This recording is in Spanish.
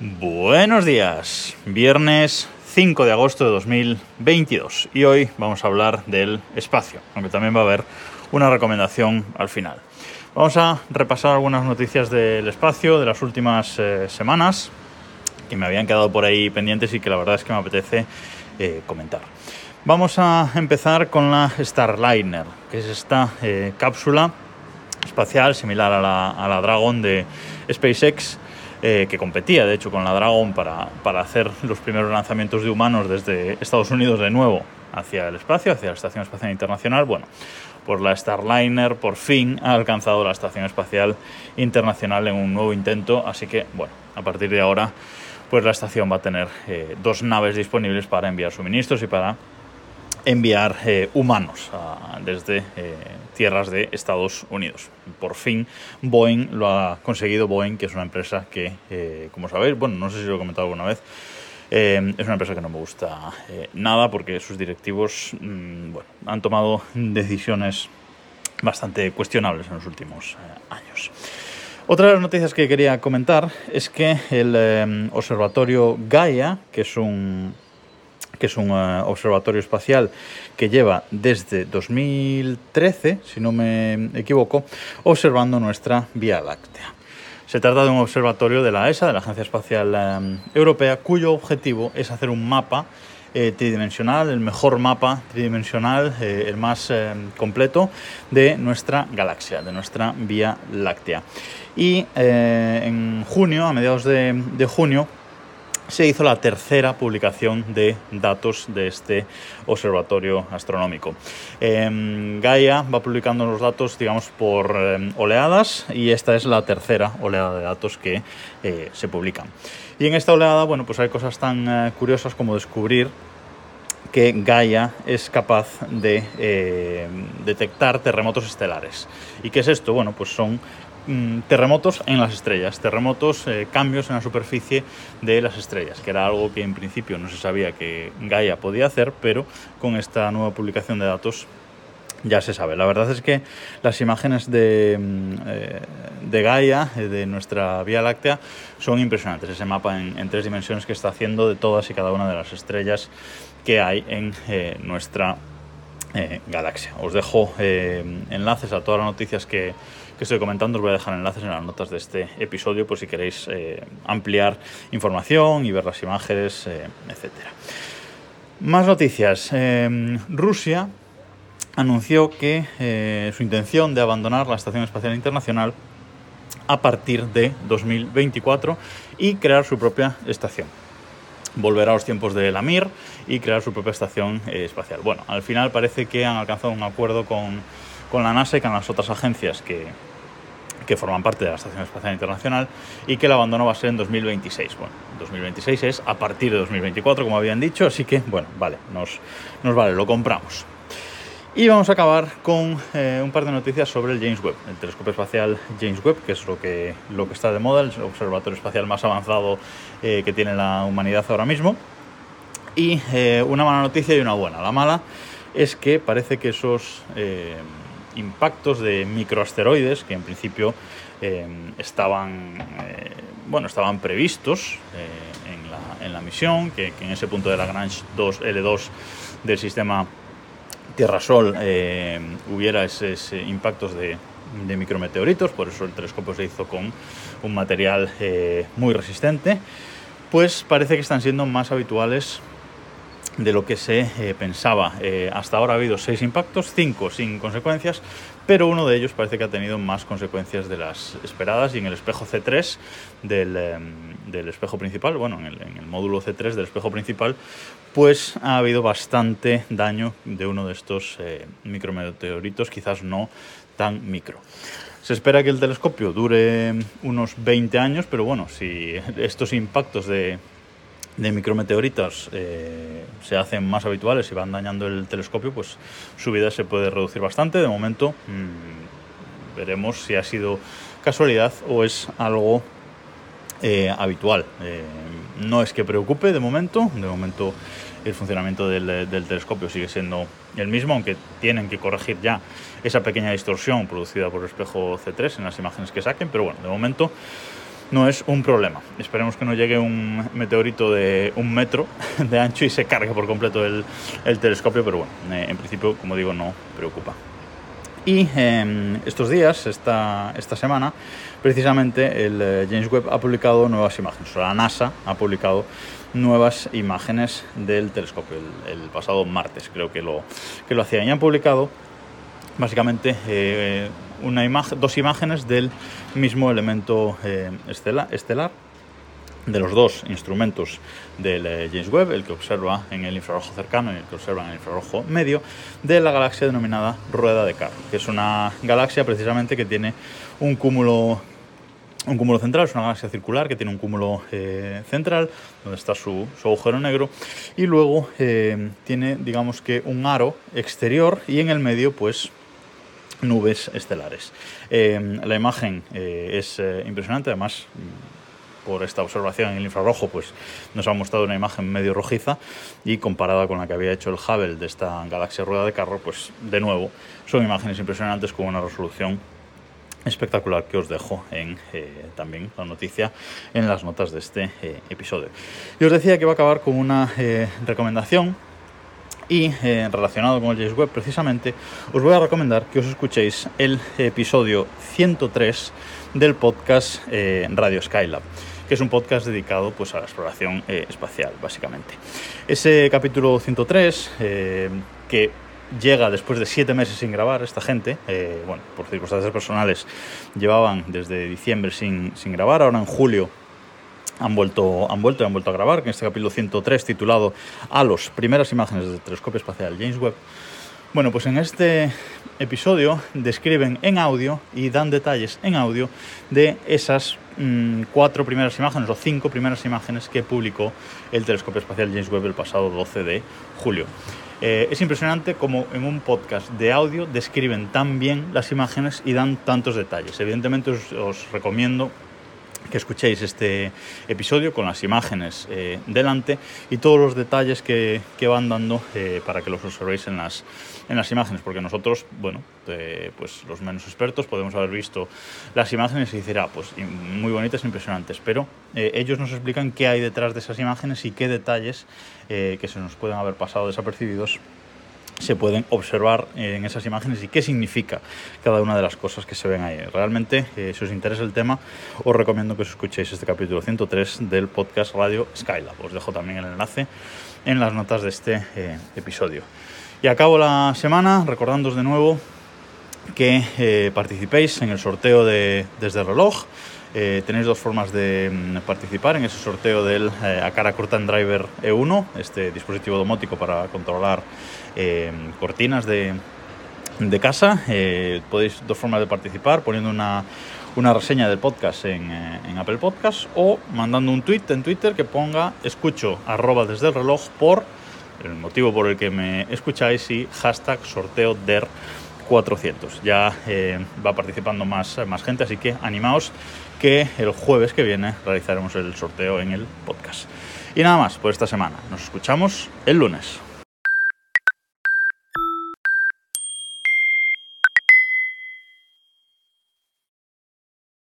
Buenos días, viernes 5 de agosto de 2022 y hoy vamos a hablar del espacio, aunque también va a haber una recomendación al final. Vamos a repasar algunas noticias del espacio de las últimas eh, semanas que me habían quedado por ahí pendientes y que la verdad es que me apetece eh, comentar. Vamos a empezar con la Starliner, que es esta eh, cápsula espacial similar a la, a la Dragon de SpaceX eh, que competía de hecho con la Dragon para, para, hacer los primeros lanzamientos de humanos desde Estados Unidos de nuevo hacia el espacio, hacia la Estación Espacial Internacional. Bueno, pues la Starliner por fin ha alcanzado la Estación Espacial Internacional en un nuevo intento, así que bueno, a partir de ahora pues la estación va a tener eh, dos naves disponibles para enviar suministros y para enviar eh, humanos desde eh, tierras de Estados Unidos. Por fin Boeing lo ha conseguido, Boeing, que es una empresa que, eh, como sabéis, bueno, no sé si lo he comentado alguna vez, es una empresa que no me gusta nada porque sus directivos mmm, bueno, han tomado decisiones bastante cuestionables en los últimos años. Otra de las noticias que quería comentar es que el observatorio Gaia, que es un que es un uh, observatorio espacial que lleva desde 2013, si no me equivoco, observando nuestra Vía Láctea. Se trata de un observatorio de la ESA, de la Agencia Espacial um, Europea, cuyo objetivo es hacer un mapa eh, tridimensional, el mejor mapa tridimensional, eh, el más eh, completo de nuestra galaxia, de nuestra Vía Láctea. Y en junio, a mediados de junio, se hizo la tercera publicación de datos de este observatorio astronómico. Eh, Gaia va publicando los datos, digamos, por eh, oleadas y esta es la tercera oleada de datos que eh, se publican. Y en esta oleada, bueno, pues hay cosas tan eh, curiosas como descubrir que Gaia es capaz de eh, detectar terremotos estelares. ¿Y qué es esto? Bueno, pues son mm, terremotos en las estrellas, terremotos, eh, cambios en la superficie de las estrellas, que era algo que en principio no se sabía que Gaia podía hacer, pero con esta nueva publicación de datos ya se sabe. La verdad es que las imágenes de, eh, de Gaia, eh, de nuestra Vía Láctea, son impresionantes. Ese mapa en, tres dimensiones que está haciendo de todas y cada una de las estrellas que hay en nuestra eh, galaxia. Os dejo eh, enlaces a todas las noticias que, estoy comentando. Os voy a dejar enlaces en las notas de este episodio por si queréis eh, ampliar información y ver las imágenes, etc. Más noticias. Rusia anunció que su intención de abandonar la Estación Espacial Internacional a partir de 2024 y crear su propia estación. Volverá a los tiempos de la Mir y crear su propia estación eh, espacial. Bueno, al final parece que han alcanzado un acuerdo con, con la NASA y con las otras agencias que, que forman parte de la Estación Espacial Internacional y que el abandono va a ser en 2026. Bueno, 2026 es a partir de 2024, como habían dicho, así que, bueno, vale, nos, nos vale, lo compramos. Y vamos a acabar con eh, un par de noticias sobre el James Webb, el telescopio espacial James Webb, que es lo que, lo que está de moda, el observatorio espacial más avanzado eh, que tiene la humanidad ahora mismo. Y eh, una mala noticia y una buena. La mala es que parece que esos impactos de microasteroides, que en principio estaban, bueno, estaban previstos en la, en, la, misión, que, que, en ese punto de Lagrange 2, L2 del sistema Tierra-Sol eh, hubiera esos impactos de, de, micrometeoritos, por eso el telescopio se hizo con un material eh, muy resistente, pues parece que están siendo más habituales de lo que se eh, pensaba. Hasta ahora ha habido seis impactos, cinco sin consecuencias, pero uno de ellos parece que ha tenido más consecuencias de las esperadas y en el espejo C3 del, eh, del espejo principal, bueno, en el, módulo C3 del espejo principal, pues ha habido bastante daño de uno de estos eh, micrometeoritos, quizás no tan micro. Se espera que el telescopio dure unos 20 años, pero bueno, si estos impactos de, de micrometeoritos eh, se hacen más habituales y van dañando el telescopio, pues su vida se puede reducir bastante. De momento mmm, veremos si ha sido casualidad o es algo eh, habitual. Eh, no es que preocupe de momento, de momento el funcionamiento del, del, telescopio sigue siendo el mismo, aunque tienen que corregir ya esa pequeña distorsión producida por el espejo C3 en las imágenes que saquen, pero bueno, de momento no es un problema. Esperemos que no llegue un meteorito de un metro de ancho y se cargue por completo el, telescopio, pero bueno, eh, en principio, como digo, no preocupa. Y em, estos días, esta, esta semana, precisamente el eh, James Webb ha publicado nuevas imágenes, o la NASA ha publicado nuevas imágenes del telescopio, el, pasado martes creo que lo, que lo hacían. Y han publicado básicamente eh, una imagen, dos imágenes del mismo elemento eh, estelar, de los dos instrumentos del eh, James Webb, el que observa en el infrarrojo cercano y el que observa en el infrarrojo medio, de la galaxia denominada Rueda de Carro, que es una galaxia precisamente que tiene un cúmulo un cúmulo central, es una galaxia circular que tiene un cúmulo eh, central, donde está su, agujero negro, y luego tiene, digamos que, un aro exterior y en el medio, pues, nubes estelares. Em, la imagen eh, es eh, impresionante, además por esta observación en el infrarrojo, pues nos ha mostrado una imagen medio rojiza y comparada con la que había hecho el Hubble de esta galaxia rueda de carro, pues de nuevo son imágenes impresionantes con una resolución espectacular que os dejo en eh, también la noticia en las notas de este episodio. Y os decía que va a acabar con una recomendación y eh, relacionado con el James Webb precisamente, os voy a recomendar que os escuchéis el episodio 103 del podcast eh, Radio Skylab que es un podcast dedicado pues, a la exploración eh, espacial, básicamente. Ese capítulo 103, que llega después de siete meses sin grabar esta gente, bueno, por circunstancias personales, llevaban desde diciembre sin, sin grabar, ahora en julio han vuelto, han vuelto y han vuelto a grabar, en este capítulo 103 titulado A los primeras imágenes del telescopio espacial James Webb. Bueno, pues en este episodio describen en audio y dan detalles en audio de esas mm, cuatro primeras imágenes o cinco primeras imágenes que publicó el telescopio espacial James Webb el pasado 12 de julio. Eh, es impresionante como en un podcast de audio describen tan bien las imágenes y dan tantos detalles. Evidentemente os recomiendo que escuchéis este episodio con las imágenes eh, delante y todos los detalles que, van dando eh, para que los observéis en las, en las imágenes, porque nosotros, bueno, eh, pues los menos expertos podemos haber visto las imágenes y decir, ah, pues muy bonitas, impresionantes, pero ellos nos explican qué hay detrás de esas imágenes y qué detalles que se nos pueden haber pasado desapercibidos se pueden observar en esas imágenes y qué significa cada una de las cosas que se ven ahí. Realmente, eh, si os interesa el tema, os recomiendo que os escuchéis este capítulo 103 del podcast Radio Skylab. Os dejo también el enlace en las notas de este eh, episodio. Y acabo la semana recordándoos de nuevo que eh, participéis en el sorteo de Desde el reloj. tenéis dos formas de mm, participar en ese sorteo del Acara Curtain Driver E1, este dispositivo domótico para controlar eh, cortinas de, de casa. Eh, podéis dos formas de participar, poniendo una, una reseña del podcast en, eh, en, Apple Podcast o mandando un tweet en Twitter que ponga escucho arroba desde el reloj por el motivo por el que me escucháis y hashtag sorteo DER 400. Ya va participando más, más gente, así que animaos que el jueves que viene realizaremos el sorteo en el podcast. Y nada más por esta semana. Nos escuchamos el lunes.